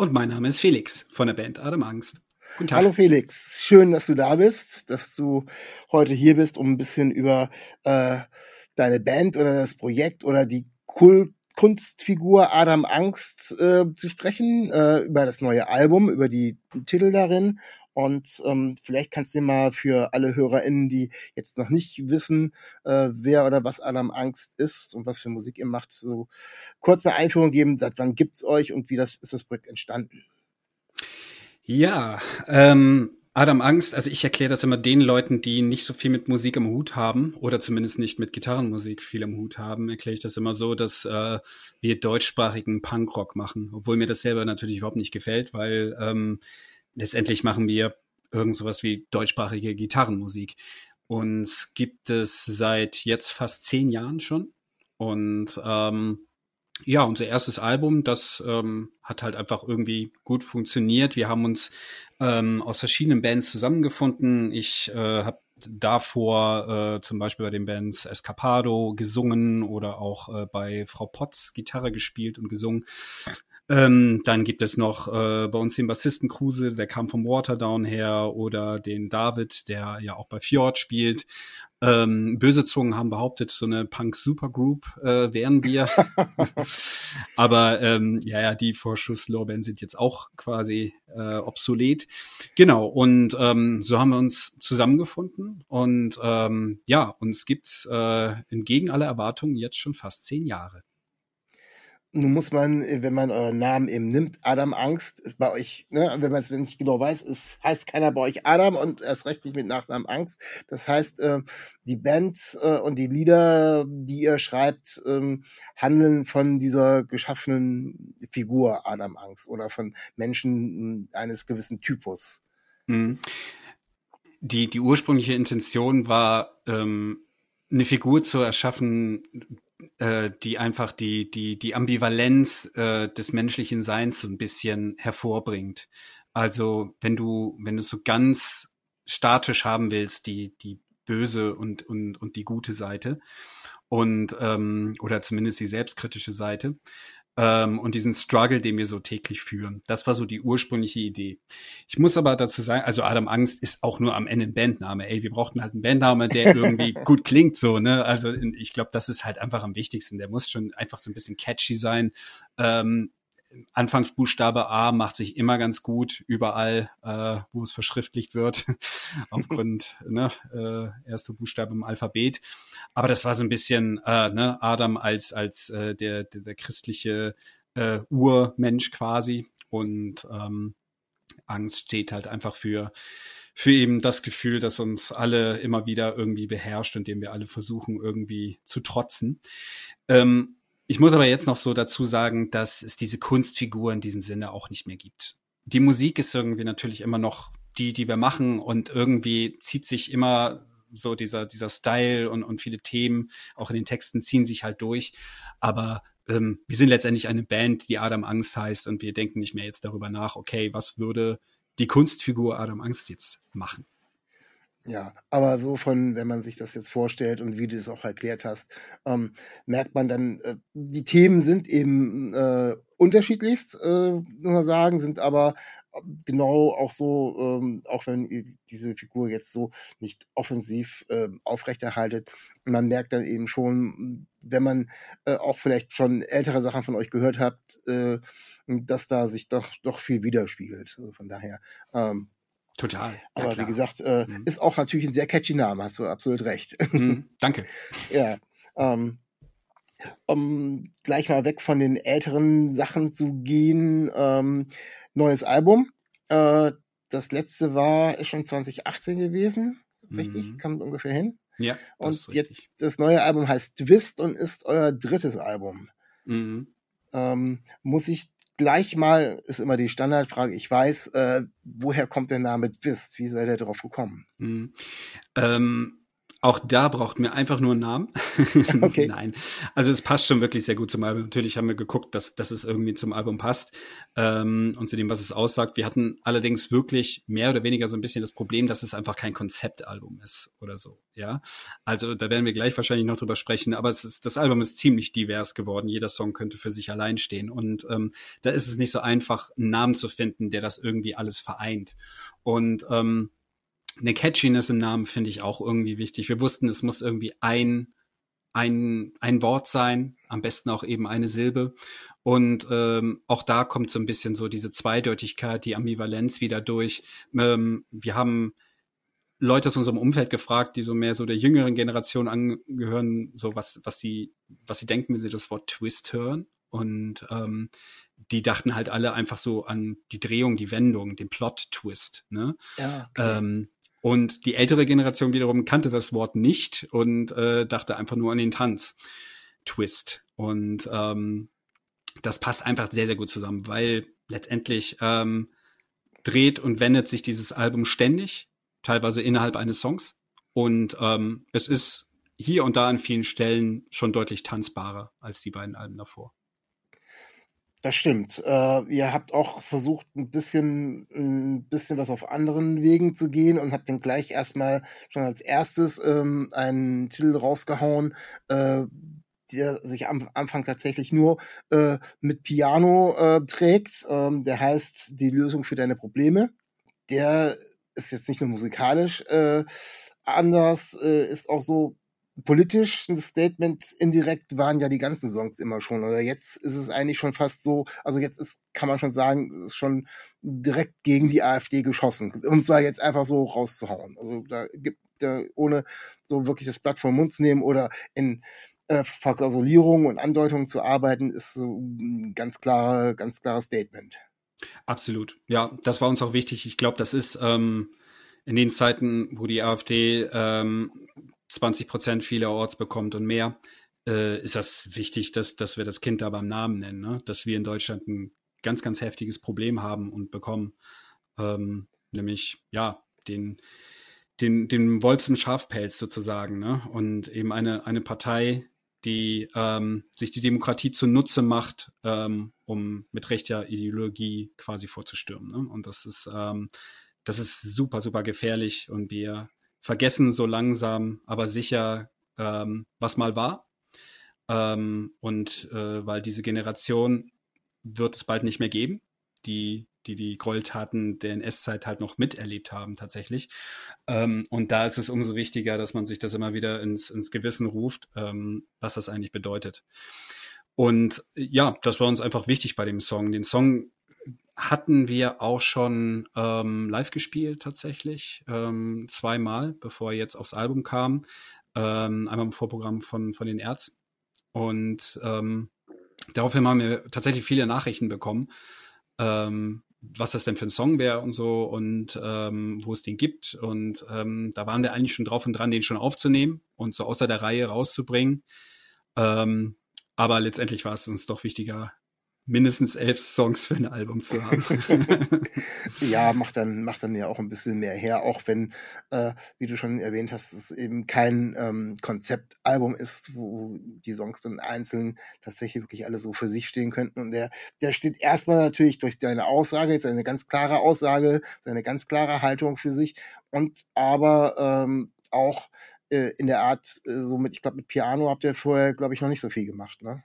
Und mein Name ist Felix von der Band Adam Angst. Guten Tag. Hallo Felix, schön, dass du da bist, dass du heute hier bist, um ein bisschen über äh, deine Band oder das Projekt oder die Kult Kunstfigur Adam Angst äh, zu sprechen, äh, über das neue Album, über die Titel darin und ähm, vielleicht kannst du mal für alle HörerInnen, die jetzt noch nicht wissen, äh, wer oder was Adam Angst ist und was für Musik ihr macht, so kurz eine Einführung geben, seit wann gibt's euch und wie das ist das Projekt entstanden? Ja, ähm, Adam Angst, also ich erkläre das immer den Leuten, die nicht so viel mit Musik im Hut haben oder zumindest nicht mit Gitarrenmusik viel im Hut haben, erkläre ich das immer so, dass äh, wir deutschsprachigen Punkrock machen, obwohl mir das selber natürlich überhaupt nicht gefällt, weil ähm, letztendlich machen wir irgend sowas wie deutschsprachige Gitarrenmusik. Uns gibt es seit jetzt fast zehn Jahren schon. Und ähm, ja, unser erstes Album, das ähm, hat halt einfach irgendwie gut funktioniert. Wir haben uns ähm, aus verschiedenen Bands zusammengefunden. Ich äh, habe davor äh, zum Beispiel bei den Bands Escapado gesungen oder auch äh, bei Frau Potts Gitarre gespielt und gesungen. Ähm, dann gibt es noch äh, bei uns den Bassisten Kruse, der kam vom Waterdown her, oder den David, der ja auch bei Fjord spielt. Ähm, böse Zungen haben behauptet, so eine Punk-Supergroup äh, wären wir. Aber ähm, ja, ja, die Vorschusslorbeeren sind jetzt auch quasi äh, obsolet. Genau, und ähm, so haben wir uns zusammengefunden. Und ähm, ja, uns gibt's äh, entgegen aller Erwartungen jetzt schon fast zehn Jahre. Nun muss man, äh, wenn man euren Namen eben nimmt, Adam Angst, bei euch, ne, wenn man es nicht genau weiß, ist, heißt keiner bei euch Adam und erst recht nicht mit Nachnamen Angst. Das heißt, äh, die Band äh, und die Lieder, die ihr schreibt, ähm, handeln von dieser geschaffenen Figur Adam Angst oder von Menschen hm, eines gewissen Typus. Mhm. Die, die ursprüngliche Intention war, ähm, eine Figur zu erschaffen, äh, die einfach die, die, die Ambivalenz äh, des menschlichen Seins so ein bisschen hervorbringt. Also wenn du, wenn du so ganz statisch haben willst, die, die böse und, und, und die gute Seite und ähm, oder zumindest die selbstkritische Seite, ähm, und diesen Struggle, den wir so täglich führen. Das war so die ursprüngliche Idee. Ich muss aber dazu sagen, also Adam Angst ist auch nur am Ende ein Bandname. Ey, wir brauchten halt einen Bandname, der irgendwie gut klingt, so, ne? Also ich glaube, das ist halt einfach am wichtigsten. Der muss schon einfach so ein bisschen catchy sein. Ähm, Anfangsbuchstabe A macht sich immer ganz gut überall, äh, wo es verschriftlicht wird, aufgrund ne, äh, erste Buchstabe im Alphabet. Aber das war so ein bisschen äh, ne, Adam als als äh, der, der der christliche äh, Urmensch quasi und ähm, Angst steht halt einfach für für eben das Gefühl, das uns alle immer wieder irgendwie beherrscht und dem wir alle versuchen irgendwie zu trotzen. Ähm, ich muss aber jetzt noch so dazu sagen, dass es diese Kunstfigur in diesem Sinne auch nicht mehr gibt. Die Musik ist irgendwie natürlich immer noch die, die wir machen und irgendwie zieht sich immer so dieser, dieser Style und, und viele Themen, auch in den Texten, ziehen sich halt durch. Aber ähm, wir sind letztendlich eine Band, die Adam Angst heißt und wir denken nicht mehr jetzt darüber nach, okay, was würde die Kunstfigur Adam Angst jetzt machen? Ja, aber so von, wenn man sich das jetzt vorstellt und wie du es auch erklärt hast, ähm, merkt man dann, äh, die Themen sind eben äh, unterschiedlichst, äh, muss man sagen, sind aber genau auch so, ähm, auch wenn diese Figur jetzt so nicht offensiv äh, aufrechterhaltet, man merkt dann eben schon, wenn man äh, auch vielleicht schon ältere Sachen von euch gehört habt, äh, dass da sich doch doch viel widerspiegelt. Also von daher ähm, Total. Aber wie gesagt, äh, mhm. ist auch natürlich ein sehr catchy Name, hast du absolut recht. Mhm, danke. ja. Ähm, um gleich mal weg von den älteren Sachen zu gehen, ähm, neues Album. Äh, das letzte war ist schon 2018 gewesen, richtig? Mhm. Kommt ungefähr hin. Ja. Und jetzt das neue Album heißt Twist und ist euer drittes Album. Mhm. Ähm, muss ich gleich mal, ist immer die Standardfrage, ich weiß, äh, woher kommt der Name Twist? Wie seid ihr darauf gekommen? Mhm. Ähm, auch da braucht mir einfach nur einen Namen. Okay. Nein. Also es passt schon wirklich sehr gut zum Album. Natürlich haben wir geguckt, dass, dass es irgendwie zum Album passt ähm, und zu dem, was es aussagt. Wir hatten allerdings wirklich mehr oder weniger so ein bisschen das Problem, dass es einfach kein Konzeptalbum ist oder so. Ja. Also da werden wir gleich wahrscheinlich noch drüber sprechen, aber es ist, das Album ist ziemlich divers geworden. Jeder Song könnte für sich allein stehen. Und ähm, da ist es nicht so einfach, einen Namen zu finden, der das irgendwie alles vereint. Und ähm, eine Catchiness im Namen finde ich auch irgendwie wichtig. Wir wussten, es muss irgendwie ein, ein, ein Wort sein, am besten auch eben eine Silbe. Und ähm, auch da kommt so ein bisschen so diese Zweideutigkeit, die Ambivalenz wieder durch. Ähm, wir haben Leute aus unserem Umfeld gefragt, die so mehr so der jüngeren Generation angehören, so was, was sie, was sie denken, wenn sie das Wort Twist hören. Und ähm, die dachten halt alle einfach so an die Drehung, die Wendung, den Plot-Twist. Ne? Ja, okay. ähm, und die ältere Generation wiederum kannte das Wort nicht und äh, dachte einfach nur an den Tanz. Twist. Und ähm, das passt einfach sehr, sehr gut zusammen, weil letztendlich ähm, dreht und wendet sich dieses Album ständig, teilweise innerhalb eines Songs. Und ähm, es ist hier und da an vielen Stellen schon deutlich tanzbarer als die beiden Alben davor. Das stimmt. Äh, ihr habt auch versucht, ein bisschen, ein bisschen was auf anderen Wegen zu gehen und habt dann gleich erstmal schon als erstes ähm, einen Titel rausgehauen, äh, der sich am Anfang tatsächlich nur äh, mit Piano äh, trägt. Ähm, der heißt Die Lösung für deine Probleme. Der ist jetzt nicht nur musikalisch äh, anders, äh, ist auch so politisch ein Statement indirekt waren ja die ganzen Songs immer schon. Oder jetzt ist es eigentlich schon fast so, also jetzt ist, kann man schon sagen, es ist schon direkt gegen die AfD geschossen. Um zwar jetzt einfach so rauszuhauen. Also da gibt da, ohne so wirklich das Blatt vom Mund zu nehmen oder in äh, Verklausulierungen und Andeutungen zu arbeiten, ist so ein ganz klare, ganz klares Statement. Absolut. Ja, das war uns auch wichtig. Ich glaube, das ist ähm, in den Zeiten, wo die AfD ähm, 20 Prozent vielerorts bekommt und mehr, äh, ist das wichtig, dass, dass wir das Kind da beim Namen nennen, ne? dass wir in Deutschland ein ganz, ganz heftiges Problem haben und bekommen, ähm, nämlich ja den den den Wolfs im Schafpelz sozusagen, ne? Und eben eine eine Partei, die ähm, sich die Demokratie zunutze macht, ähm, um mit rechter Ideologie quasi vorzustürmen. Ne? Und das ist ähm, das ist super super gefährlich und wir vergessen so langsam, aber sicher, ähm, was mal war. Ähm, und äh, weil diese Generation wird es bald nicht mehr geben, die die die Gräueltaten der NS-Zeit halt noch miterlebt haben tatsächlich. Ähm, und da ist es umso wichtiger, dass man sich das immer wieder ins, ins Gewissen ruft, ähm, was das eigentlich bedeutet. Und ja, das war uns einfach wichtig bei dem Song. Den Song hatten wir auch schon ähm, live gespielt tatsächlich, ähm, zweimal, bevor er jetzt aufs Album kam. Ähm, einmal im Vorprogramm von, von den Ärzten. Und ähm, daraufhin haben wir tatsächlich viele Nachrichten bekommen, ähm, was das denn für ein Song wäre und so und ähm, wo es den gibt. Und ähm, da waren wir eigentlich schon drauf und dran, den schon aufzunehmen und so außer der Reihe rauszubringen. Ähm, aber letztendlich war es uns doch wichtiger, mindestens elf Songs für ein Album zu haben. ja, macht dann, macht dann ja auch ein bisschen mehr her, auch wenn, äh, wie du schon erwähnt hast, es eben kein ähm, Konzeptalbum ist, wo die Songs dann einzeln tatsächlich wirklich alle so für sich stehen könnten. Und der, der steht erstmal natürlich durch deine Aussage, jetzt eine ganz klare Aussage, seine ganz klare Haltung für sich und aber ähm, auch äh, in der Art, äh, so mit, ich glaube, mit Piano habt ihr vorher, glaube ich, noch nicht so viel gemacht, ne?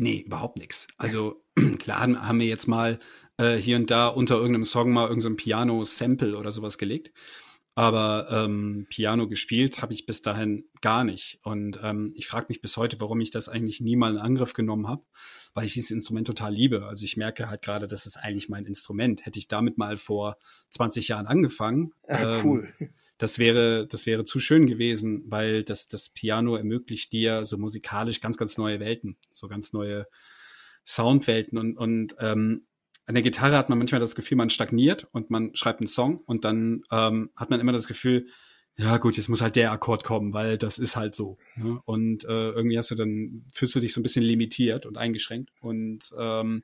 Nee, überhaupt nichts. Also klar haben wir jetzt mal äh, hier und da unter irgendeinem Song mal irgendein so Piano-Sample oder sowas gelegt. Aber ähm, Piano gespielt habe ich bis dahin gar nicht. Und ähm, ich frage mich bis heute, warum ich das eigentlich nie mal in Angriff genommen habe, weil ich dieses Instrument total liebe. Also ich merke halt gerade, das ist eigentlich mein Instrument. Hätte ich damit mal vor 20 Jahren angefangen, ja, ähm, cool das wäre, das wäre zu schön gewesen, weil das, das Piano ermöglicht dir so musikalisch ganz, ganz neue Welten, so ganz neue Soundwelten und, und ähm, an der Gitarre hat man manchmal das Gefühl, man stagniert und man schreibt einen Song und dann ähm, hat man immer das Gefühl, ja gut, jetzt muss halt der Akkord kommen, weil das ist halt so. Ne? Und äh, irgendwie hast du dann, fühlst du dich so ein bisschen limitiert und eingeschränkt. Und ähm,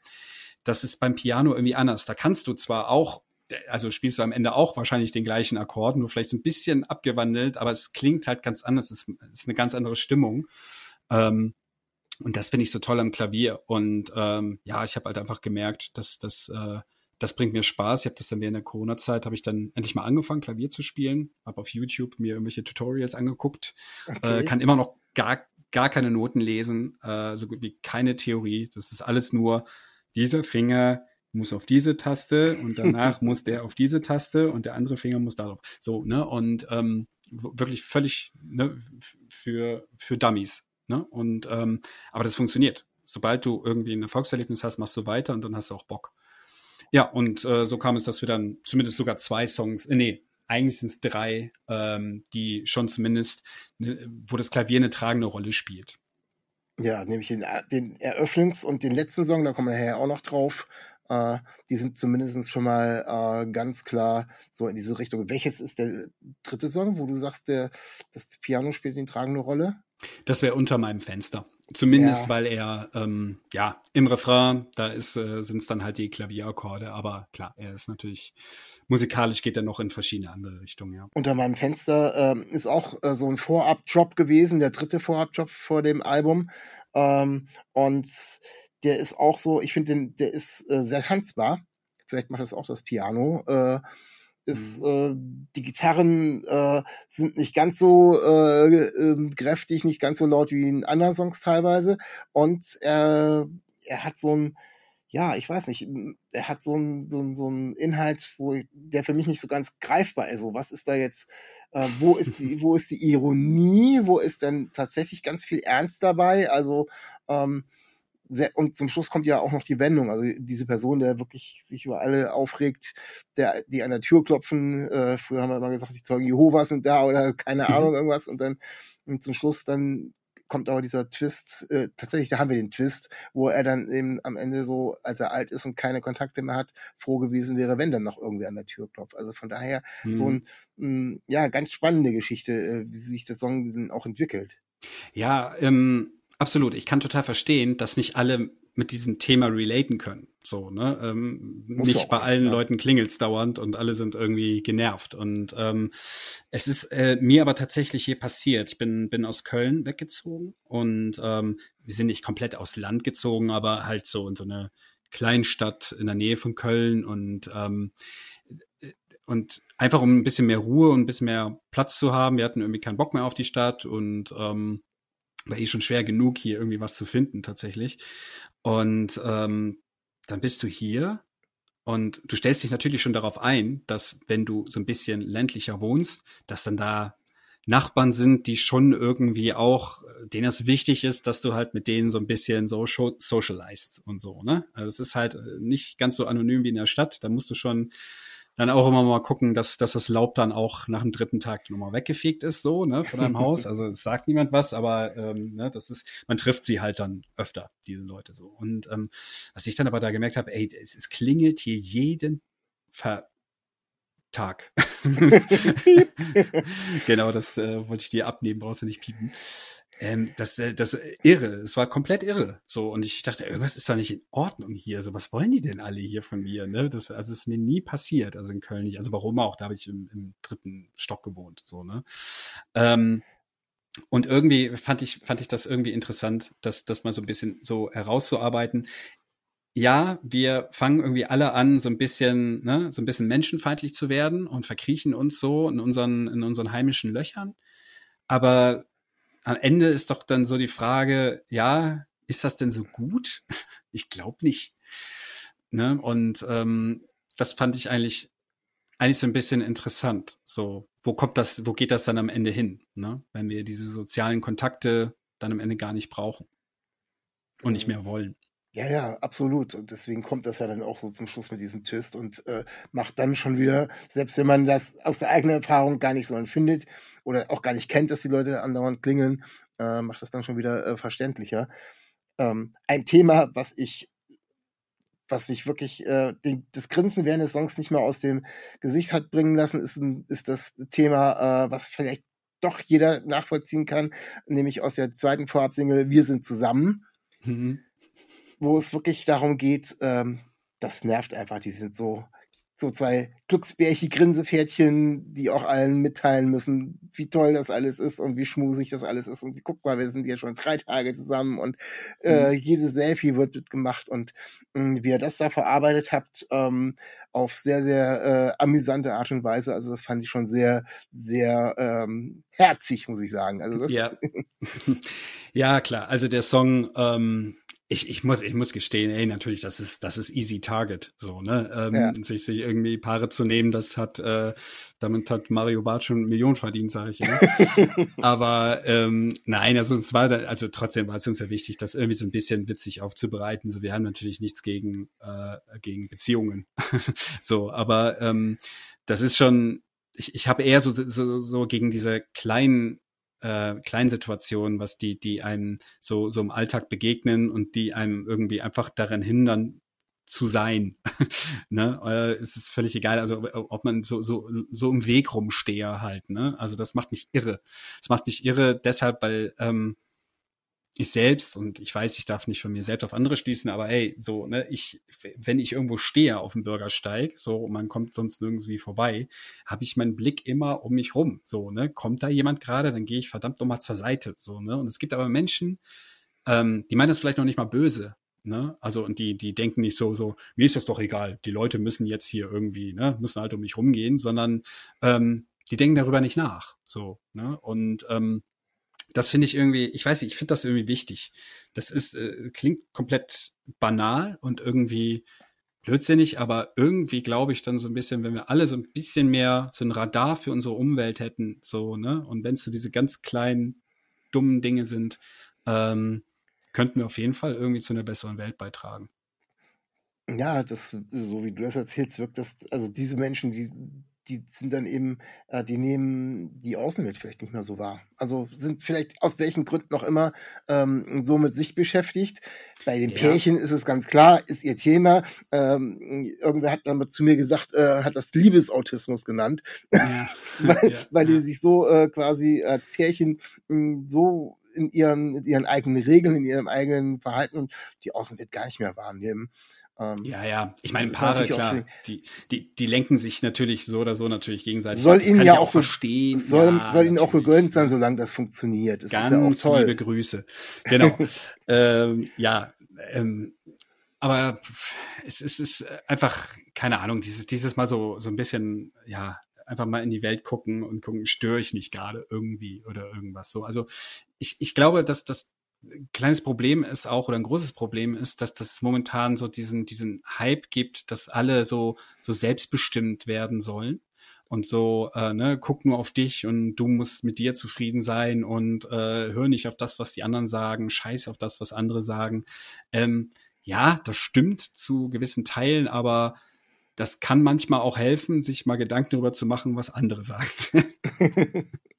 das ist beim Piano irgendwie anders. Da kannst du zwar auch, also spielst du am Ende auch wahrscheinlich den gleichen Akkord, nur vielleicht ein bisschen abgewandelt, aber es klingt halt ganz anders. Es ist, eine ganz andere Stimmung. Ähm, und das finde ich so toll am Klavier. Und ähm, ja, ich habe halt einfach gemerkt, dass das äh, das bringt mir Spaß. Ich habe das dann während der Corona-Zeit, habe ich dann endlich mal angefangen, Klavier zu spielen. Habe auf YouTube mir irgendwelche Tutorials angeguckt. Okay. Äh, kann immer noch gar, gar keine Noten lesen, äh, so gut wie keine Theorie. Das ist alles nur, dieser Finger muss auf diese Taste und danach muss der auf diese Taste und der andere Finger muss darauf. So, ne? Und ähm, wirklich völlig ne, für, für Dummies. Ne? Und ähm, aber das funktioniert. Sobald du irgendwie ein Erfolgserlebnis hast, machst du weiter und dann hast du auch Bock. Ja, und äh, so kam es, dass wir dann zumindest sogar zwei Songs, äh, nee, eigentlich sind es drei, ähm, die schon zumindest, ne, wo das Klavier eine tragende Rolle spielt. Ja, nämlich den, den Eröffnungs- und den letzten Song, da kommen wir nachher auch noch drauf. Äh, die sind zumindest schon mal äh, ganz klar so in diese Richtung. Welches ist der dritte Song, wo du sagst, der, das Piano spielt eine tragende Rolle? Das wäre unter meinem Fenster. Zumindest, ja. weil er, ähm, ja, im Refrain, da ist, äh, sind es dann halt die Klavierakkorde, aber klar, er ist natürlich, musikalisch geht er noch in verschiedene andere Richtungen, ja. Unter meinem Fenster ähm, ist auch äh, so ein Vorab-Drop gewesen, der dritte Vorab-Drop vor dem Album. Ähm, und der ist auch so, ich finde, der ist äh, sehr tanzbar. Vielleicht macht es auch das Piano. Äh, ist, mhm. äh, die Gitarren äh, sind nicht ganz so äh, äh, kräftig, nicht ganz so laut wie in anderen Songs teilweise. Und er, er hat so ein, ja, ich weiß nicht, er hat so ein, so ein, so ein Inhalt, wo der für mich nicht so ganz greifbar ist. So, was ist da jetzt, äh, wo ist die, wo ist die Ironie, wo ist denn tatsächlich ganz viel Ernst dabei? Also ähm, sehr, und zum Schluss kommt ja auch noch die Wendung. Also diese Person, der wirklich sich über alle aufregt, der, die an der Tür klopfen. Äh, früher haben wir immer gesagt, die Zeugen Jehovas sind da oder keine. Ahnung, irgendwas. Und dann und zum Schluss dann kommt aber dieser Twist, äh, tatsächlich, da haben wir den Twist, wo er dann eben am Ende so, als er alt ist und keine Kontakte mehr hat, froh gewesen wäre, wenn dann noch irgendwie an der Tür klopft. Also von daher mhm. so ein, mh, ja, ganz spannende Geschichte, äh, wie sich der Song auch entwickelt. Ja, ähm, Absolut. Ich kann total verstehen, dass nicht alle mit diesem Thema relaten können. So, ne? Ähm, nicht bei allen ja. Leuten klingelt's dauernd und alle sind irgendwie genervt. Und ähm, es ist äh, mir aber tatsächlich hier passiert. Ich bin, bin aus Köln weggezogen und ähm, wir sind nicht komplett aus Land gezogen, aber halt so in so eine Kleinstadt in der Nähe von Köln und ähm, und einfach um ein bisschen mehr Ruhe und ein bisschen mehr Platz zu haben. Wir hatten irgendwie keinen Bock mehr auf die Stadt und ähm, war eh schon schwer genug, hier irgendwie was zu finden tatsächlich. Und ähm, dann bist du hier und du stellst dich natürlich schon darauf ein, dass wenn du so ein bisschen ländlicher wohnst, dass dann da Nachbarn sind, die schon irgendwie auch, denen es wichtig ist, dass du halt mit denen so ein bisschen so socialized und so, ne? Also es ist halt äh, nicht ganz so anonym wie in der Stadt, da musst du schon dann auch immer mal gucken, dass, dass das Laub dann auch nach dem dritten Tag nochmal weggefegt ist, so, ne, von deinem Haus. Also es sagt niemand was, aber ähm, ne, das ist, man trifft sie halt dann öfter, diese Leute so. Und ähm, was ich dann aber da gemerkt habe, ey, es, es klingelt hier jeden Ver Tag. genau, das äh, wollte ich dir abnehmen, brauchst du nicht piepen. Ähm, das, äh, das äh, irre, es war komplett irre. So, und ich dachte, irgendwas ist doch nicht in Ordnung hier. So, was wollen die denn alle hier von mir? Ne? Das, also ist mir nie passiert, also in Köln nicht. Also warum auch? Da habe ich im, im dritten Stock gewohnt. So, ne? Ähm, und irgendwie fand ich, fand ich das irgendwie interessant, das, das mal so ein bisschen so herauszuarbeiten. Ja, wir fangen irgendwie alle an, so ein bisschen, ne, so ein bisschen menschenfeindlich zu werden und verkriechen uns so in unseren, in unseren heimischen Löchern. Aber am Ende ist doch dann so die Frage, ja, ist das denn so gut? Ich glaube nicht. Ne? Und ähm, das fand ich eigentlich eigentlich so ein bisschen interessant. So, wo kommt das, wo geht das dann am Ende hin, ne? wenn wir diese sozialen Kontakte dann am Ende gar nicht brauchen und nicht mehr wollen. Ja, ja, absolut. Und deswegen kommt das ja dann auch so zum Schluss mit diesem Twist und äh, macht dann schon wieder, selbst wenn man das aus der eigenen Erfahrung gar nicht so empfindet, oder auch gar nicht kennt, dass die Leute andauernd klingeln, äh, macht das dann schon wieder äh, verständlicher. Ähm, ein Thema, was ich was mich wirklich äh, den, das Grinsen während des Songs nicht mehr aus dem Gesicht hat bringen lassen, ist, ein, ist das Thema, äh, was vielleicht doch jeder nachvollziehen kann, nämlich aus der zweiten Vorabsingle Wir sind zusammen, mhm. Wo es wirklich darum geht, ähm, das nervt einfach, die sind so so zwei Glücksbärchen, Grinsepferdchen, die auch allen mitteilen müssen, wie toll das alles ist und wie schmusig das alles ist. Und guck mal, wir sind ja schon drei Tage zusammen und äh, mhm. jedes Selfie wird mitgemacht und äh, wie ihr das da verarbeitet habt, ähm, auf sehr, sehr äh, amüsante Art und Weise. Also das fand ich schon sehr, sehr ähm, herzig, muss ich sagen. Also das ja. ja, klar. Also der Song, ähm, ich, ich muss, ich muss gestehen, ey, natürlich, das ist, das ist easy target, so, ne, ähm, ja. sich, sich irgendwie Paare zu nehmen, das hat, äh, damit hat Mario Barth schon Millionen verdient, sage ich, ne? aber, ähm, nein, also es war, da, also trotzdem war es uns ja wichtig, das irgendwie so ein bisschen witzig aufzubereiten, so, wir haben natürlich nichts gegen, äh, gegen Beziehungen, so, aber, ähm, das ist schon, ich, ich habe eher so, so, so gegen diese kleinen äh, kleinen Situationen, was die, die einem so, so im Alltag begegnen und die einem irgendwie einfach daran hindern, zu sein. ne? Äh, es ist völlig egal, also ob man so, so, so im Weg rumstehe halt, ne? Also das macht mich irre. Das macht mich irre deshalb, weil ähm, ich selbst, und ich weiß, ich darf nicht von mir selbst auf andere schließen, aber ey, so, ne, ich, wenn ich irgendwo stehe auf dem Bürgersteig, so, und man kommt sonst irgendwie vorbei, habe ich meinen Blick immer um mich rum, so, ne, kommt da jemand gerade, dann gehe ich verdammt nochmal zur Seite, so, ne, und es gibt aber Menschen, ähm, die meinen das vielleicht noch nicht mal böse, ne, also, und die, die denken nicht so, so, mir ist das doch egal, die Leute müssen jetzt hier irgendwie, ne, müssen halt um mich rumgehen, sondern, ähm, die denken darüber nicht nach, so, ne, und, ähm, das finde ich irgendwie, ich weiß nicht, ich finde das irgendwie wichtig. Das ist, äh, klingt komplett banal und irgendwie blödsinnig, aber irgendwie glaube ich dann so ein bisschen, wenn wir alle so ein bisschen mehr so ein Radar für unsere Umwelt hätten, so, ne? Und wenn es so diese ganz kleinen, dummen Dinge sind, ähm, könnten wir auf jeden Fall irgendwie zu einer besseren Welt beitragen. Ja, das, so wie du das erzählst, wirkt das, also diese Menschen, die die sind dann eben, äh, die nehmen die Außenwelt vielleicht nicht mehr so wahr. Also sind vielleicht aus welchen Gründen noch immer ähm, so mit sich beschäftigt. Bei den ja. Pärchen ist es ganz klar, ist ihr Thema. Ähm, irgendwer hat dann zu mir gesagt, äh, hat das Liebesautismus genannt, ja. weil, ja. weil die sich so äh, quasi als Pärchen mh, hm, so in ihren, in ihren eigenen Regeln, in ihrem eigenen Verhalten und die Außenwelt gar nicht mehr wahrnehmen. Ähm, ja, ja. Ich meine, Paare, klar, die, die, die lenken sich natürlich so oder so natürlich gegenseitig. Soll ihnen ja auch verstehen. Soll, ja, soll ihnen auch gegönnt sein, solange das funktioniert. Das Ganz ist ja auch toll. liebe Grüße. Genau. ähm, ja, ähm, aber es, es ist einfach, keine Ahnung, dieses, dieses Mal so, so ein bisschen, ja, einfach mal in die Welt gucken und gucken, störe ich nicht gerade irgendwie oder irgendwas so. Also ich, ich glaube, dass, dass kleines Problem ist auch oder ein großes Problem ist, dass das momentan so diesen diesen Hype gibt, dass alle so so selbstbestimmt werden sollen und so äh, ne guck nur auf dich und du musst mit dir zufrieden sein und äh, hör nicht auf das, was die anderen sagen, scheiß auf das, was andere sagen. Ähm, ja, das stimmt zu gewissen Teilen, aber das kann manchmal auch helfen, sich mal Gedanken darüber zu machen, was andere sagen.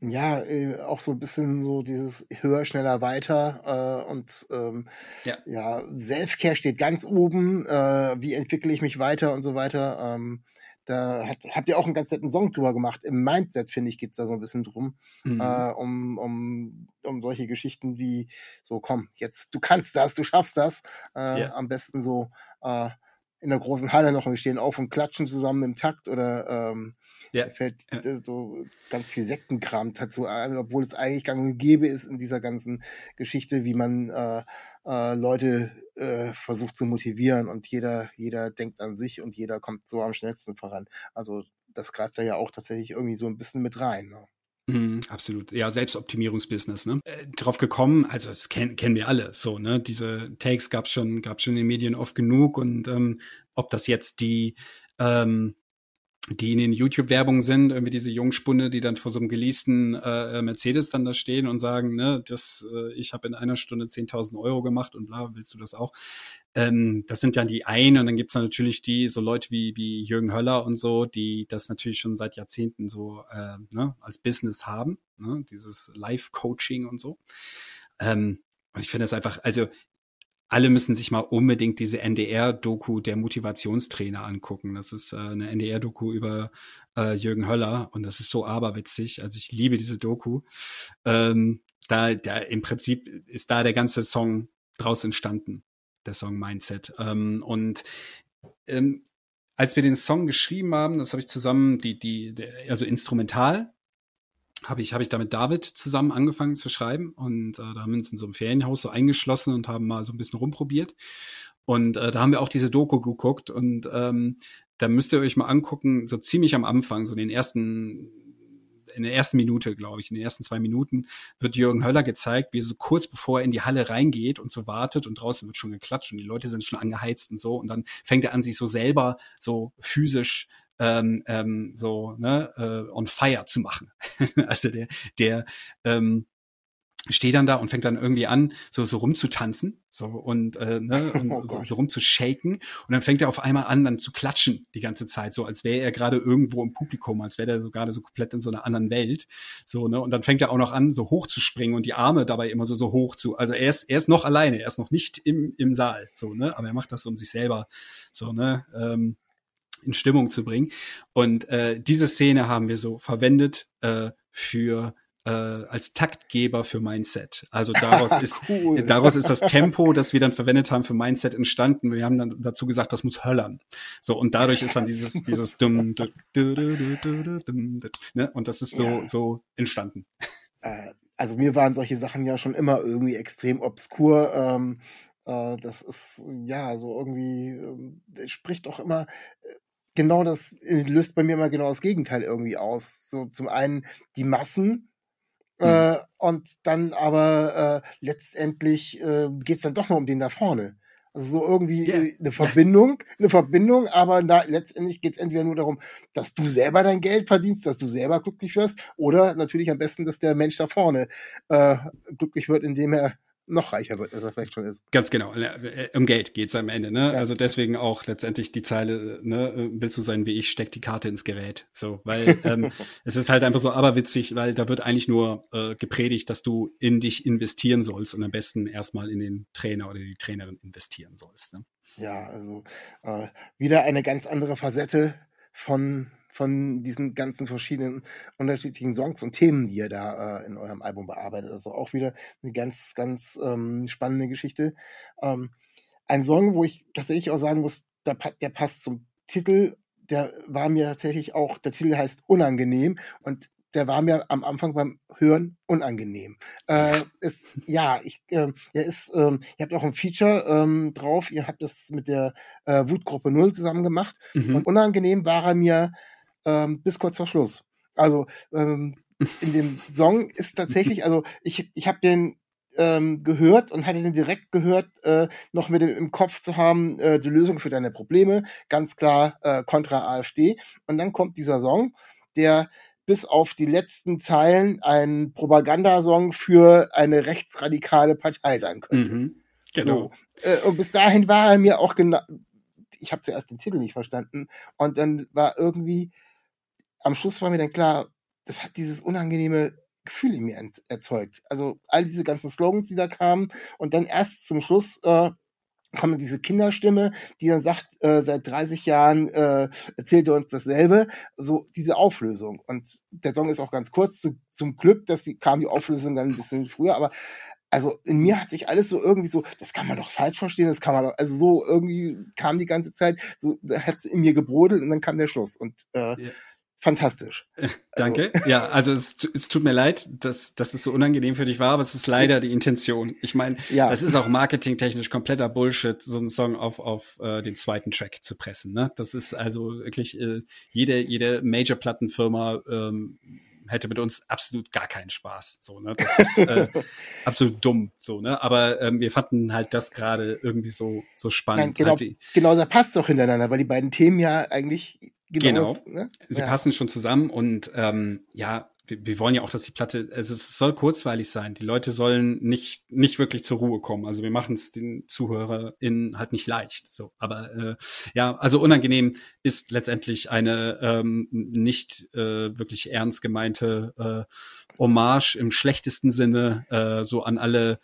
ja, äh, auch so ein bisschen so dieses höher, schneller, weiter äh, und ähm, ja, ja Selfcare steht ganz oben. Äh, wie entwickle ich mich weiter und so weiter. Ähm, da hat, habt ihr auch einen ganz netten Song drüber gemacht. Im Mindset, finde ich, geht's da so ein bisschen drum. Mhm. Äh, um, um, um solche Geschichten wie so, komm, jetzt, du kannst das, du schaffst das. Äh, ja. Am besten so äh, in der großen Halle noch und wir stehen auf und klatschen zusammen im Takt oder ähm, ja. fällt ja. so ganz viel Sektenkram dazu ein, obwohl es eigentlich gang und gäbe ist in dieser ganzen Geschichte, wie man äh, äh, Leute äh, versucht zu motivieren und jeder, jeder denkt an sich und jeder kommt so am schnellsten voran. Also das greift da ja auch tatsächlich irgendwie so ein bisschen mit rein. Ne? Mhm, absolut. Ja, Selbstoptimierungsbusiness, ne? Äh, drauf gekommen, also das kennen, kennen wir alle so, ne? Diese Takes gab's schon, gab's schon in den Medien oft genug und ähm, ob das jetzt die ähm, die in den YouTube-Werbungen sind, irgendwie diese Jungspunde, die dann vor so einem geleasten äh, Mercedes dann da stehen und sagen, ne, das, äh, ich habe in einer Stunde 10.000 Euro gemacht und bla, willst du das auch? Ähm, das sind ja die einen und dann gibt's dann natürlich die, so Leute wie, wie Jürgen Höller und so, die das natürlich schon seit Jahrzehnten so äh, ne, als Business haben, ne, dieses Live-Coaching und so. Ähm, und ich finde das einfach, also alle müssen sich mal unbedingt diese NDR-Doku der Motivationstrainer angucken. Das ist äh, eine NDR-Doku über äh, Jürgen Höller und das ist so aberwitzig. Also ich liebe diese Doku. Ähm, da, da im Prinzip ist da der ganze Song draus entstanden, der Song Mindset. Ähm, und ähm, als wir den Song geschrieben haben, das habe ich zusammen, die, die, also instrumental, habe ich, habe ich da mit David zusammen angefangen zu schreiben und äh, da haben wir uns in so einem Ferienhaus so eingeschlossen und haben mal so ein bisschen rumprobiert. Und äh, da haben wir auch diese Doku geguckt und ähm, da müsst ihr euch mal angucken, so ziemlich am Anfang, so in den ersten, in der ersten Minute, glaube ich, in den ersten zwei Minuten wird Jürgen Höller gezeigt, wie er so kurz bevor er in die Halle reingeht und so wartet und draußen wird schon geklatscht und die Leute sind schon angeheizt und so und dann fängt er an, sich so selber so physisch ähm, ähm, so ne, äh, on fire zu machen. also der, der ähm, steht dann da und fängt dann irgendwie an, so, so rumzutanzen, so und, äh, ne, und oh so, so rumzushaken. Und dann fängt er auf einmal an, dann zu klatschen die ganze Zeit, so als wäre er gerade irgendwo im Publikum, als wäre er so gerade so komplett in so einer anderen Welt. So, ne? Und dann fängt er auch noch an, so hoch zu springen und die Arme dabei immer so, so hoch zu. Also er ist, er ist noch alleine, er ist noch nicht im, im Saal, so, ne? Aber er macht das um sich selber, so, ne? Ähm, in Stimmung zu bringen. Und äh, diese Szene haben wir so verwendet äh, für äh, als Taktgeber für Mindset. Also daraus ist cool. daraus ist das Tempo, das wir dann verwendet haben für Mindset entstanden. Wir haben dann dazu gesagt, das muss höllern. So und dadurch ist dann dieses dieses dumm, dumm, ne? und das ist so ja. so entstanden. Äh, also mir waren solche Sachen ja schon immer irgendwie extrem obskur. Ähm, äh, das ist ja so irgendwie äh, spricht auch immer äh, genau das äh, löst bei mir immer genau das Gegenteil irgendwie aus. So zum einen die Massen mhm. äh, und dann aber äh, letztendlich äh, geht es dann doch noch um den da vorne. Also so irgendwie yeah. Eine Verbindung, eine Verbindung, aber na, letztendlich geht es entweder nur darum, dass du selber dein Geld verdienst, dass du selber glücklich wirst, oder natürlich am besten, dass der Mensch da vorne äh, glücklich wird, indem er noch reicher wird, als er vielleicht schon ist. Ganz genau. Um Geld geht's am Ende, ne? Ja. Also deswegen auch letztendlich die Zeile, ne, willst du sein wie ich, steck die Karte ins Gerät. So, weil ähm, es ist halt einfach so aberwitzig, weil da wird eigentlich nur äh, gepredigt, dass du in dich investieren sollst und am besten erstmal in den Trainer oder die Trainerin investieren sollst. Ne? Ja, also äh, wieder eine ganz andere Facette von von diesen ganzen verschiedenen unterschiedlichen Songs und Themen, die ihr da äh, in eurem Album bearbeitet. Also auch wieder eine ganz, ganz ähm, spannende Geschichte. Ähm, ein Song, wo ich tatsächlich auch sagen muss, der, der passt zum Titel. Der war mir tatsächlich auch, der Titel heißt Unangenehm und der war mir am Anfang beim Hören unangenehm. Äh, ist, ja, ich, äh, er ist, äh, ihr habt auch ein Feature ähm, drauf, ihr habt das mit der äh, Wutgruppe Null zusammen gemacht mhm. und unangenehm war er mir ähm, bis kurz vor Schluss. Also ähm, in dem Song ist tatsächlich, also ich, ich habe den ähm, gehört und hatte den direkt gehört, äh, noch mit dem, im Kopf zu haben, äh, die Lösung für deine Probleme, ganz klar äh, kontra AfD. Und dann kommt dieser Song, der bis auf die letzten Zeilen ein Propagandasong für eine rechtsradikale Partei sein könnte. Mhm, genau. So, äh, und bis dahin war er mir auch genau. Ich habe zuerst den Titel nicht verstanden und dann war irgendwie am Schluss war mir dann klar, das hat dieses unangenehme Gefühl in mir erzeugt. Also all diese ganzen Slogans, die da kamen und dann erst zum Schluss äh, kommt diese Kinderstimme, die dann sagt, äh, seit 30 Jahren äh, erzählt er uns dasselbe, so diese Auflösung. Und der Song ist auch ganz kurz, zu, zum Glück, dass die kam die Auflösung dann ein bisschen früher, aber also in mir hat sich alles so irgendwie so, das kann man doch falsch verstehen, das kann man doch, also so irgendwie kam die ganze Zeit, so hat es in mir gebrodelt und dann kam der Schluss. Und äh, yeah fantastisch. Äh, danke. Also. Ja, also es, es tut mir leid, dass, dass es so unangenehm für dich war, aber es ist leider die Intention. Ich meine, ja. das ist auch marketingtechnisch kompletter Bullshit, so einen Song auf, auf äh, den zweiten Track zu pressen. Ne? Das ist also wirklich äh, jede, jede Major-Plattenfirma ähm, hätte mit uns absolut gar keinen Spaß. So, ne? Das ist äh, absolut dumm. So, ne? Aber ähm, wir fanden halt das gerade irgendwie so, so spannend. Nein, genau, halt genau, da passt es auch hintereinander, weil die beiden Themen ja eigentlich Genau. genau. Ne? Sie ja. passen schon zusammen und ähm, ja, wir, wir wollen ja auch, dass die Platte, also es soll kurzweilig sein. Die Leute sollen nicht nicht wirklich zur Ruhe kommen. Also wir machen es den ZuhörerInnen halt nicht leicht. So, aber äh, ja, also unangenehm ist letztendlich eine ähm, nicht äh, wirklich ernst gemeinte äh, Hommage im schlechtesten Sinne äh, so an alle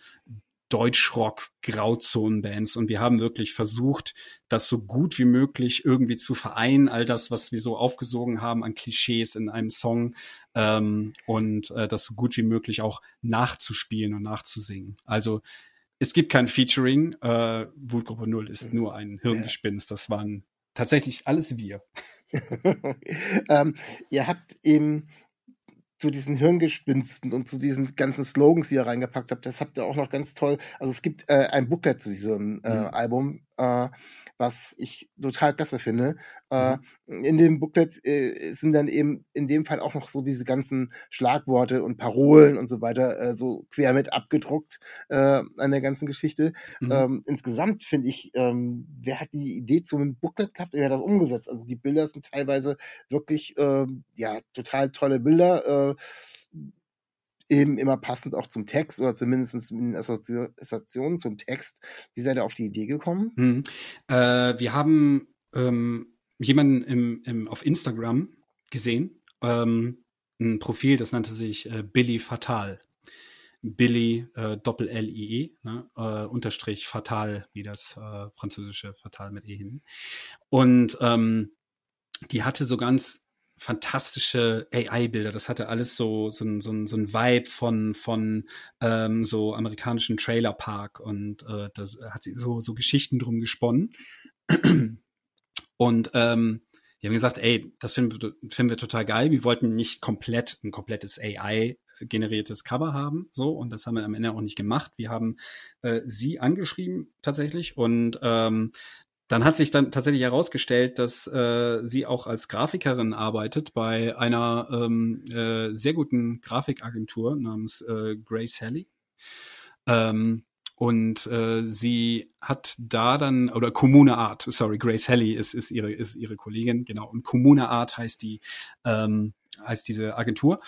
Deutschrock-Grauzonenbands und wir haben wirklich versucht, das so gut wie möglich irgendwie zu vereinen, all das, was wir so aufgesogen haben an Klischees in einem Song ähm, und äh, das so gut wie möglich auch nachzuspielen und nachzusingen. Also es gibt kein Featuring, äh, Wutgruppe Null ist nur ein Hirngespinst, das waren tatsächlich alles wir. ähm, ihr habt eben zu diesen Hirngespinsten und zu diesen ganzen Slogans, die ihr reingepackt habt, das habt ihr auch noch ganz toll. Also es gibt äh, ein Booklet zu diesem äh, mhm. Album, äh, was ich total klasse finde. Äh, mhm. in dem Booklet äh, sind dann eben in dem Fall auch noch so diese ganzen Schlagworte und Parolen und so weiter äh, so quer mit abgedruckt an der ganzen Geschichte. Mhm. Ähm, insgesamt finde ich, ähm, wer hat die Idee zum Booklet gehabt, wer hat das umgesetzt? Also die Bilder sind teilweise wirklich äh, ja total tolle Bilder. Eben immer passend auch zum Text oder zumindest in Assoziationen zum Text. Wie seid ihr auf die Idee gekommen? Hm. Äh, wir haben ähm, jemanden im, im, auf Instagram gesehen, ähm, ein Profil, das nannte sich äh, Billy Fatal. Billy äh, Doppel L I E ne, äh, Unterstrich Fatal, wie das äh, französische Fatal mit E hin. Und ähm, die hatte so ganz fantastische AI-Bilder. Das hatte alles so, so, so, so ein Vibe von, von ähm, so amerikanischen Trailerpark und äh, das hat sie so, so Geschichten drum gesponnen. Und ähm, die haben gesagt, ey, das finden wir, finden wir total geil. Wir wollten nicht komplett ein komplettes AI generiertes Cover haben, so und das haben wir am Ende auch nicht gemacht. Wir haben äh, sie angeschrieben tatsächlich und ähm, dann hat sich dann tatsächlich herausgestellt, dass äh, sie auch als Grafikerin arbeitet bei einer ähm, äh, sehr guten Grafikagentur namens äh, Grace Sally. Ähm, und äh, sie hat da dann, oder Kommune Art, sorry, Grace Helly ist, ist, ihre, ist ihre Kollegin, genau. Und Kommune Art heißt die, ähm, heißt diese Agentur.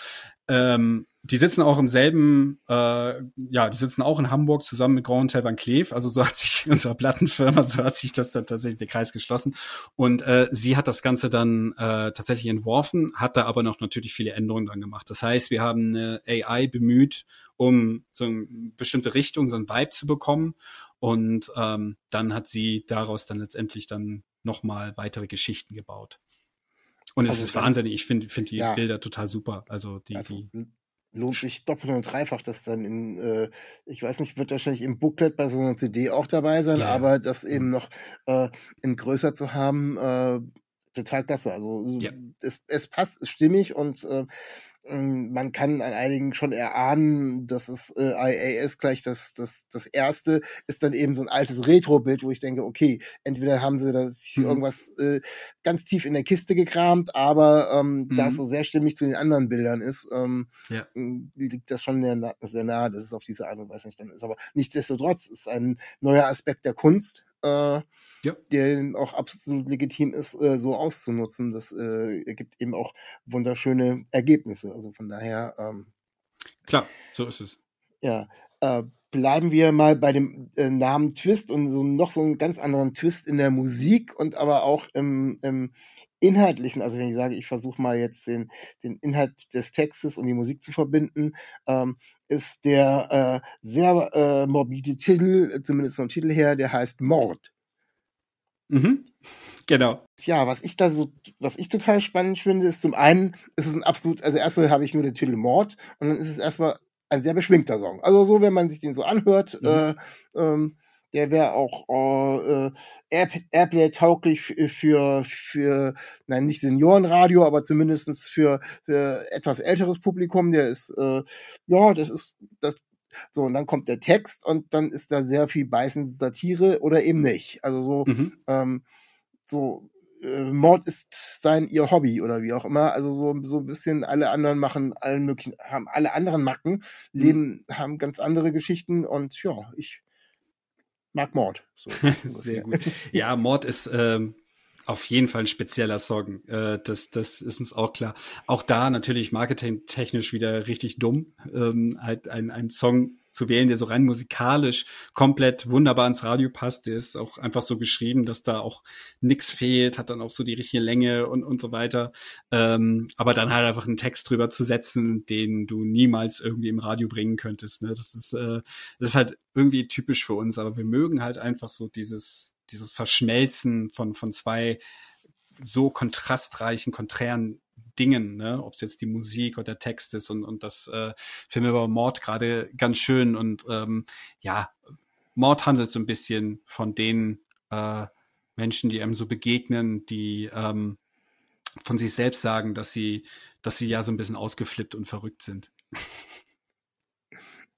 Ähm, die sitzen auch im selben, äh, ja, die sitzen auch in Hamburg zusammen mit Grand Hotel Van Cleef. Also so hat sich unsere Plattenfirma, so hat sich das dann tatsächlich der Kreis geschlossen. Und äh, sie hat das Ganze dann äh, tatsächlich entworfen, hat da aber noch natürlich viele Änderungen dran gemacht. Das heißt, wir haben eine AI bemüht, um so eine bestimmte Richtung, so ein Vibe zu bekommen. Und ähm, dann hat sie daraus dann letztendlich dann nochmal weitere Geschichten gebaut. Und es also ist wahnsinnig. Ich finde find die ja. Bilder total super. Also die, also, die lohnt sich doppelt und dreifach, das dann in, äh, ich weiß nicht, wird wahrscheinlich im Booklet bei so einer CD auch dabei sein, ja. aber das eben mhm. noch äh, in größer zu haben, äh, total klasse. Also ja. es, es passt, ist stimmig und äh, man kann an einigen schon erahnen, dass es äh, IAS gleich das, das, das erste ist dann eben so ein altes Retro-Bild, wo ich denke, okay, entweder haben sie da mhm. irgendwas äh, ganz tief in der Kiste gekramt, aber ähm, mhm. da es mhm. so sehr stimmig zu den anderen Bildern ist, ähm, ja. liegt das schon sehr, sehr nahe, dass es auf diese Art und Weise entstanden ist. Aber nichtsdestotrotz ist ein neuer Aspekt der Kunst, äh, ja. der auch absolut legitim ist, äh, so auszunutzen. Das äh, ergibt eben auch wunderschöne Ergebnisse. Also von daher. Ähm, Klar, so ist es. Ja. Äh, bleiben wir mal bei dem äh, Namen Twist und so noch so einen ganz anderen Twist in der Musik und aber auch im, im inhaltlichen, also wenn ich sage, ich versuche mal jetzt den, den Inhalt des Textes und die Musik zu verbinden, ähm, ist der äh, sehr äh, morbide Titel, zumindest vom Titel her, der heißt Mord. Mhm. Genau. Ja, was ich da so, was ich total spannend finde, ist zum einen, ist es ein absolut, also erstmal habe ich nur den Titel Mord und dann ist es erstmal ein sehr beschwingter Song. Also so, wenn man sich den so anhört, mhm. äh, ähm, der wäre auch äh, Air Airplay tauglich für, für, nein, nicht Seniorenradio, aber zumindestens für, für etwas älteres Publikum. Der ist, äh, ja, das ist, das so, und dann kommt der Text und dann ist da sehr viel beißende Satire oder eben nicht. Also so, mhm. ähm, so, äh, Mord ist sein ihr Hobby oder wie auch immer. Also so, so ein bisschen alle anderen machen allen möglichen, haben alle anderen Macken, mhm. leben, haben ganz andere Geschichten und ja, ich mag Mord. So, sehr gut. Ja, Mord ist, ähm, auf jeden Fall ein spezieller Song. Äh, das, das ist uns auch klar. Auch da natürlich marketingtechnisch wieder richtig dumm, ähm, halt ein, ein Song zu wählen, der so rein musikalisch komplett wunderbar ins Radio passt. Der ist auch einfach so geschrieben, dass da auch nix fehlt, hat dann auch so die richtige Länge und, und so weiter. Ähm, aber dann halt einfach einen Text drüber zu setzen, den du niemals irgendwie im Radio bringen könntest. Ne? Das ist, äh, das ist halt irgendwie typisch für uns, aber wir mögen halt einfach so dieses, dieses Verschmelzen von, von zwei so kontrastreichen, konträren Dingen, ne? ob es jetzt die Musik oder der Text ist und, und das äh, Film über Mord gerade ganz schön und ähm, ja, Mord handelt so ein bisschen von den äh, Menschen, die einem so begegnen, die ähm, von sich selbst sagen, dass sie, dass sie ja so ein bisschen ausgeflippt und verrückt sind.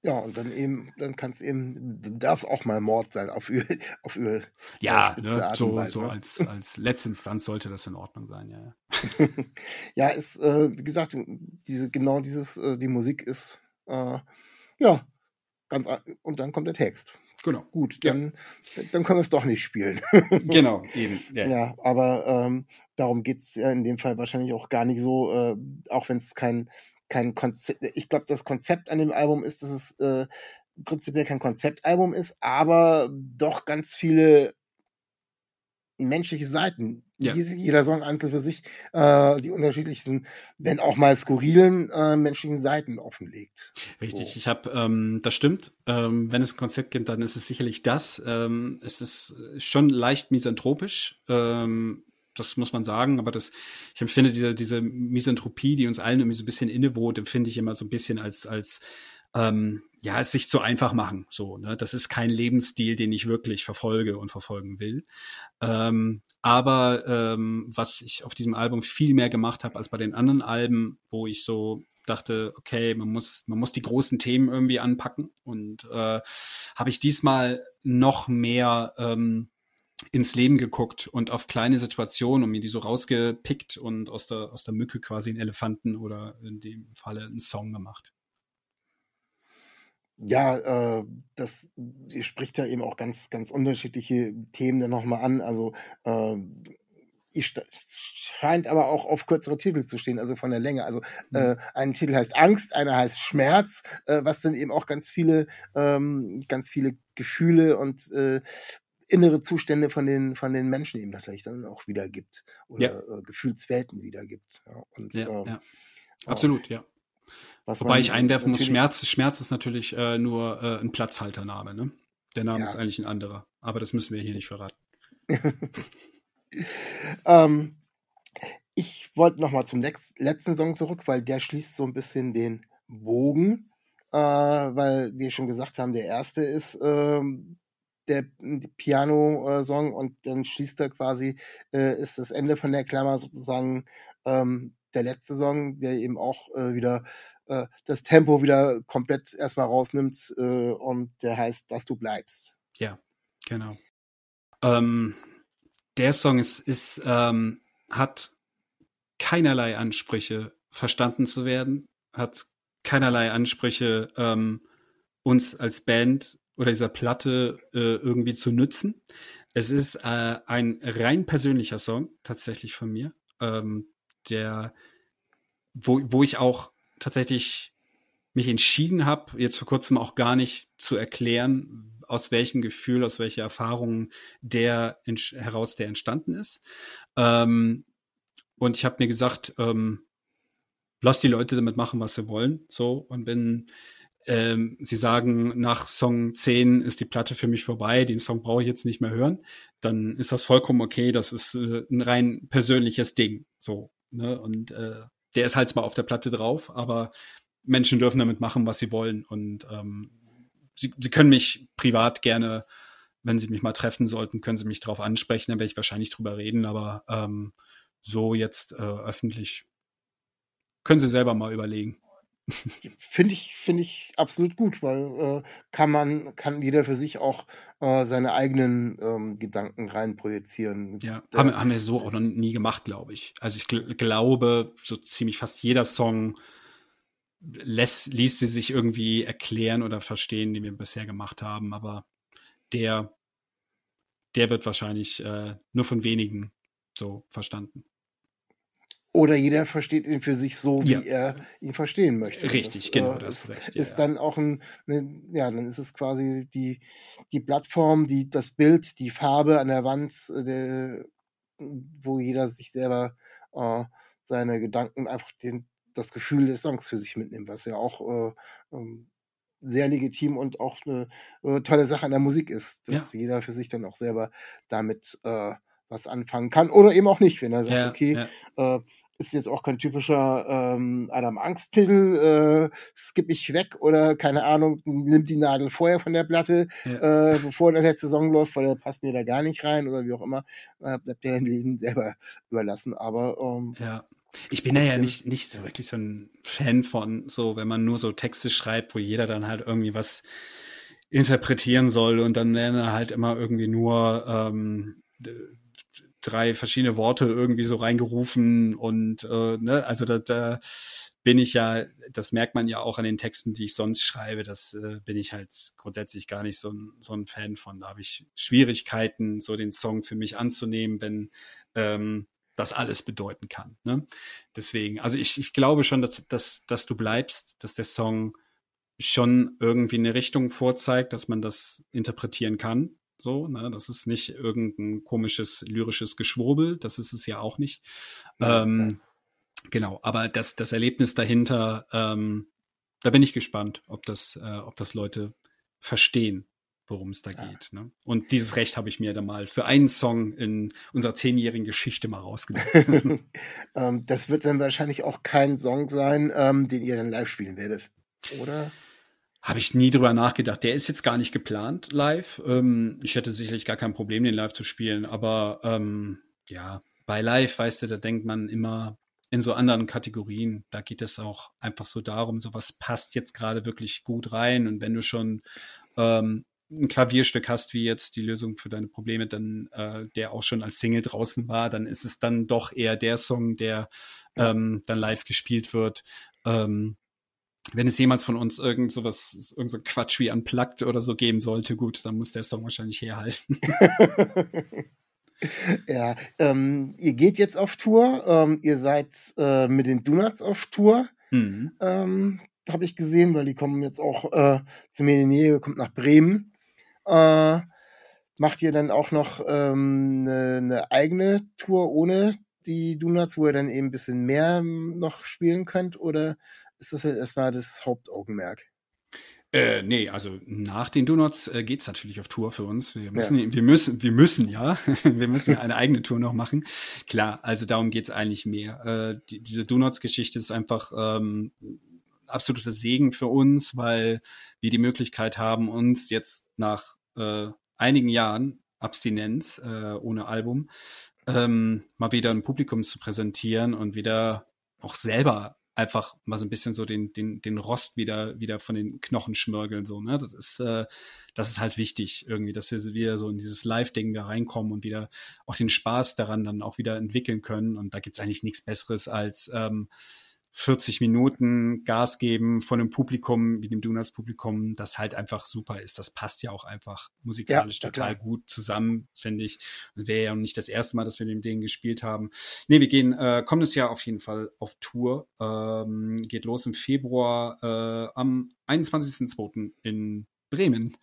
Ja, und dann eben, dann kann es eben, darf es auch mal Mord sein, auf über, auf über ja, ne, so, Weise, so ne? als, als letzte Instanz sollte das in Ordnung sein, ja. Ja, ja ist, äh, wie gesagt, diese, genau dieses, äh, die Musik ist, äh, ja, ganz, und dann kommt der Text. Genau. Gut, dann, ja. dann können wir es doch nicht spielen. genau, eben. Ja, ja aber ähm, darum geht's ja in dem Fall wahrscheinlich auch gar nicht so, äh, auch wenn es kein kein Konzept, ich glaube, das Konzept an dem Album ist, dass es äh, prinzipiell kein Konzeptalbum ist, aber doch ganz viele menschliche Seiten. Ja. Jeder Song einzeln für sich äh, die unterschiedlichsten, wenn auch mal skurrilen äh, menschlichen Seiten offenlegt. Richtig, so. ich habe, ähm, das stimmt. Ähm, wenn es ein Konzept gibt, dann ist es sicherlich das. Ähm, es ist schon leicht misanthropisch. Ähm, das muss man sagen, aber das, ich empfinde diese, diese Misanthropie, die uns allen irgendwie so ein bisschen innewohnt, empfinde ich immer so ein bisschen als, als, ähm, ja, es sich zu einfach machen, so, ne, das ist kein Lebensstil, den ich wirklich verfolge und verfolgen will. Ähm, aber ähm, was ich auf diesem Album viel mehr gemacht habe als bei den anderen Alben, wo ich so dachte, okay, man muss, man muss die großen Themen irgendwie anpacken und äh, habe ich diesmal noch mehr ähm, ins Leben geguckt und auf kleine Situationen und mir die so rausgepickt und aus der, aus der Mücke quasi einen Elefanten oder in dem Falle einen Song gemacht. Ja, äh, das spricht ja eben auch ganz, ganz unterschiedliche Themen dann nochmal an. Also äh, ich, scheint aber auch auf kürzere Titel zu stehen, also von der Länge. Also mhm. äh, ein Titel heißt Angst, einer heißt Schmerz, äh, was dann eben auch ganz viele, ähm, ganz viele Gefühle und äh, innere Zustände von den, von den Menschen eben vielleicht dann auch wiedergibt oder ja. äh, Gefühlswelten wiedergibt. Ja, und, ja, ähm, ja. Absolut, ja. Wobei ich einwerfen muss, Schmerz, Schmerz ist natürlich äh, nur äh, ein Platzhaltername. Ne? Der Name ist eigentlich ein anderer, aber das müssen wir hier nicht verraten. ähm, ich wollte noch mal zum letzten Song zurück, weil der schließt so ein bisschen den Bogen, äh, weil wir schon gesagt haben, der erste ist ähm, der Piano-Song und dann schließt er quasi, äh, ist das Ende von der Klammer sozusagen ähm, der letzte Song, der eben auch äh, wieder äh, das Tempo wieder komplett erstmal rausnimmt äh, und der heißt, dass du bleibst. Ja, genau. Ähm, der Song ist, ist ähm, hat keinerlei Ansprüche, verstanden zu werden, hat keinerlei Ansprüche, ähm, uns als Band oder dieser Platte äh, irgendwie zu nützen. Es ist äh, ein rein persönlicher Song, tatsächlich von mir, ähm, der, wo, wo ich auch tatsächlich mich entschieden habe, jetzt vor kurzem auch gar nicht zu erklären, aus welchem Gefühl, aus welcher Erfahrung der heraus der entstanden ist. Ähm, und ich habe mir gesagt, ähm, lass die Leute damit machen, was sie wollen. So, und wenn ähm, sie sagen, nach Song 10 ist die Platte für mich vorbei, den Song brauche ich jetzt nicht mehr hören, dann ist das vollkommen okay. Das ist äh, ein rein persönliches Ding. So, ne? Und äh, der ist halt zwar auf der Platte drauf, aber Menschen dürfen damit machen, was sie wollen. Und ähm, sie, sie können mich privat gerne, wenn sie mich mal treffen sollten, können sie mich darauf ansprechen, dann werde ich wahrscheinlich drüber reden, aber ähm, so jetzt äh, öffentlich können sie selber mal überlegen. Finde ich, finde ich absolut gut, weil äh, kann man, kann jeder für sich auch äh, seine eigenen ähm, Gedanken reinprojizieren. Ja, haben, haben wir so auch noch nie gemacht, glaube ich. Also ich gl glaube, so ziemlich fast jeder Song lässt, ließ sie sich irgendwie erklären oder verstehen, den wir bisher gemacht haben, aber der, der wird wahrscheinlich äh, nur von wenigen so verstanden. Oder jeder versteht ihn für sich so, wie ja. er ihn verstehen möchte. Richtig, das, genau, äh, das ist recht. Ja, ist dann auch ein, ne, ja, dann ist es quasi die, die Plattform, die, das Bild, die Farbe an der Wand, äh, der, wo jeder sich selber äh, seine Gedanken einfach den, das Gefühl des Songs für sich mitnimmt, was ja auch äh, ähm, sehr legitim und auch eine äh, tolle Sache an der Musik ist, dass ja. jeder für sich dann auch selber damit äh, was anfangen kann oder eben auch nicht, wenn er sagt, okay. Äh, ist jetzt auch kein typischer ähm, Adam Angst-Titel, äh, skipp ich weg oder keine Ahnung, nimmt die Nadel vorher von der Platte, ja. äh, bevor der letzte Song läuft, weil der passt mir da gar nicht rein oder wie auch immer, äh, bleibt der Leben selber überlassen. Aber ähm, ja. Ich bin ja nicht, nicht so wirklich so ein Fan von, so, wenn man nur so Texte schreibt, wo jeder dann halt irgendwie was interpretieren soll und dann werden halt immer irgendwie nur ähm, drei verschiedene Worte irgendwie so reingerufen und äh, ne, also da, da bin ich ja, das merkt man ja auch an den Texten, die ich sonst schreibe, das äh, bin ich halt grundsätzlich gar nicht so ein, so ein Fan von. Da habe ich Schwierigkeiten, so den Song für mich anzunehmen, wenn ähm, das alles bedeuten kann. Ne? Deswegen, also ich, ich glaube schon, dass, dass, dass du bleibst, dass der Song schon irgendwie eine Richtung vorzeigt, dass man das interpretieren kann. So, ne? Das ist nicht irgendein komisches lyrisches Geschwurbel, das ist es ja auch nicht. Ja, ähm, ja. Genau, aber das, das Erlebnis dahinter, ähm, da bin ich gespannt, ob das, äh, ob das Leute verstehen, worum es da ja. geht. Ne? Und dieses Recht habe ich mir da mal für einen Song in unserer zehnjährigen Geschichte mal rausgenommen. ähm, das wird dann wahrscheinlich auch kein Song sein, ähm, den ihr dann live spielen werdet, oder? Habe ich nie drüber nachgedacht. Der ist jetzt gar nicht geplant live. Ähm, ich hätte sicherlich gar kein Problem, den live zu spielen, aber ähm, ja, bei live, weißt du, da denkt man immer in so anderen Kategorien. Da geht es auch einfach so darum, so was passt jetzt gerade wirklich gut rein. Und wenn du schon ähm, ein Klavierstück hast, wie jetzt die Lösung für deine Probleme, dann äh, der auch schon als Single draußen war, dann ist es dann doch eher der Song, der ähm, dann live gespielt wird. Ähm, wenn es jemals von uns irgend so was, irgend so Quatsch wie Unplugged oder so geben sollte, gut, dann muss der Song wahrscheinlich herhalten. ja, ähm, ihr geht jetzt auf Tour, ähm, ihr seid äh, mit den Donuts auf Tour, mhm. ähm, habe ich gesehen, weil die kommen jetzt auch äh, zu mir in die Nähe, kommt nach Bremen. Äh, macht ihr dann auch noch eine ähm, ne, ne eigene Tour ohne die Donuts, wo ihr dann eben ein bisschen mehr noch spielen könnt? Oder ist das erstmal das Hauptaugenmerk. Äh, nee, also nach den Donuts äh, geht's natürlich auf Tour für uns. Wir müssen, ja. wir müssen, wir müssen, ja, wir müssen eine eigene Tour noch machen. Klar, also darum geht's eigentlich mehr. Äh, die, diese Donuts-Geschichte ist einfach ähm, absoluter Segen für uns, weil wir die Möglichkeit haben, uns jetzt nach äh, einigen Jahren Abstinenz äh, ohne Album ähm, mal wieder ein Publikum zu präsentieren und wieder auch selber einfach mal so ein bisschen so den, den, den Rost wieder, wieder von den Knochen schmörgeln, so, ne? Das ist, äh, das ist halt wichtig irgendwie, dass wir wieder so in dieses Live-Ding da reinkommen und wieder auch den Spaß daran dann auch wieder entwickeln können. Und da gibt's eigentlich nichts Besseres als, ähm, 40 Minuten Gas geben von einem Publikum wie dem Donuts-Publikum, das halt einfach super ist. Das passt ja auch einfach musikalisch ja, total klar. gut zusammen, finde ich. Wäre ja nicht das erste Mal, dass wir mit dem gespielt haben. Nee, wir gehen äh, kommendes Jahr auf jeden Fall auf Tour. Ähm, geht los im Februar äh, am 21.02. in Bremen.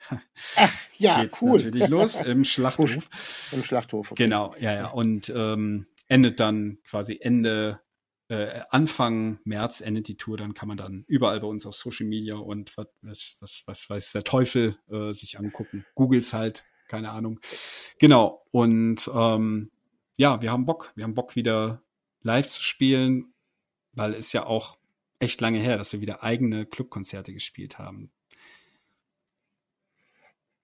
Ach, ja, Geht's cool. natürlich los im Schlachthof. Im Schlachthof. Okay. Genau, ja, ja. Und ähm, endet dann quasi Ende äh, Anfang März endet die Tour, dann kann man dann überall bei uns auf Social Media und was, was, was weiß der Teufel äh, sich angucken. Googles halt, keine Ahnung. Genau. Und ähm, ja, wir haben Bock. Wir haben Bock, wieder live zu spielen, weil es ja auch echt lange her, dass wir wieder eigene Clubkonzerte gespielt haben.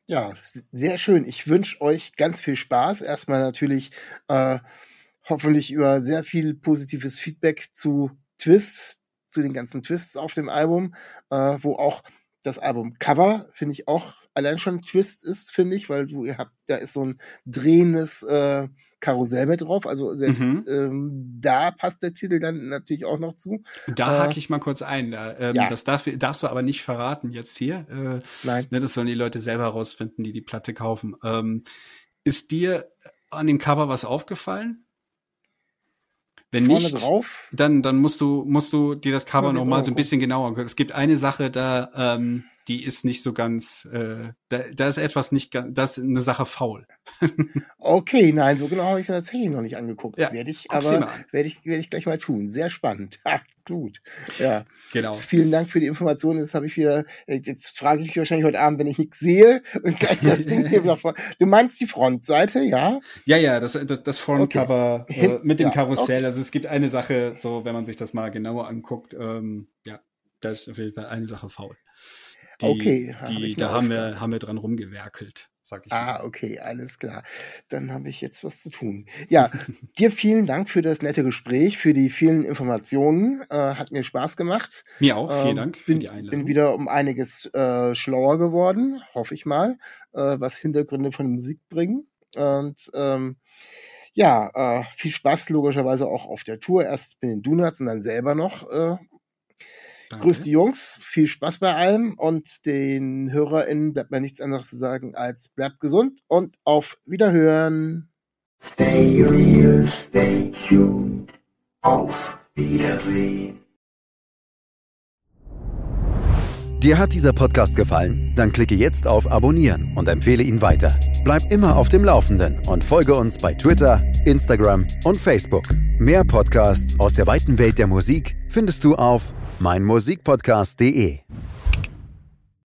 Ja, sehr schön. Ich wünsche euch ganz viel Spaß. Erstmal natürlich äh, hoffentlich über sehr viel positives Feedback zu Twist, zu den ganzen Twists auf dem Album, äh, wo auch das Album Cover, finde ich auch allein schon Twist ist, finde ich, weil du ihr habt, da ist so ein drehendes äh, Karussell mit drauf. Also selbst mhm. ähm, da passt der Titel dann natürlich auch noch zu. Da äh, hake ich mal kurz ein. Ähm, ja. Das darf, darfst du aber nicht verraten jetzt hier. Äh, Nein. Ne, das sollen die Leute selber herausfinden, die die Platte kaufen. Ähm, ist dir an dem Cover was aufgefallen? Wenn vorne nicht, drauf? dann, dann musst du, musst du dir das Cover Muss ich noch mal jetzt so ein bisschen genauer angucken. Es gibt eine Sache da, ähm, die ist nicht so ganz, äh, da, da ist etwas nicht ganz, das ist eine Sache faul. Okay, nein, so genau habe ich es tatsächlich noch nicht angeguckt. Ja, werde ich, aber werde ich, werde ich gleich mal tun. Sehr spannend. Ha, gut. Ja. Genau. Vielen Dank für die Informationen. Jetzt habe ich wieder, äh, jetzt frage ich mich wahrscheinlich heute Abend, wenn ich nichts sehe und gleich das Ding hier wieder vor. Du meinst die Frontseite, ja? Ja, ja, das, das, das Frontcover Okay. äh, mit dem Ja, Karussell. Also es gibt eine Sache, so wenn man sich das mal genauer anguckt, ähm, ja, da ist auf jeden Fall eine Sache faul. Die, Okay, hab die, da haben wir, haben wir dran rumgewerkelt, sag ich. Ah, okay, alles klar. Dann habe ich jetzt was zu tun. Ja, dir vielen Dank für das nette Gespräch, für die vielen Informationen. Äh, hat mir Spaß gemacht. Mir auch, vielen Ähm, Dank für bin, die Einladung. Bin wieder um einiges äh, schlauer geworden, hoffe ich mal, äh, was Hintergründe von Musik bringen. Und ähm, ja, äh, viel Spaß logischerweise auch auf der Tour. Erst mit den Donuts und dann selber noch. Danke. grüß die Jungs, viel Spaß bei allem und den HörerInnen bleibt mir nichts anderes zu sagen als bleibt gesund und auf Wiederhören. Stay real, stay tuned. Auf Wiedersehen. Dir hat dieser Podcast gefallen? Dann klicke jetzt auf Abonnieren und empfehle ihn weiter. Bleib immer auf dem Laufenden und folge uns bei Twitter, Instagram und Facebook. Mehr Podcasts aus der weiten Welt der Musik findest du auf meinmusikpodcast.de.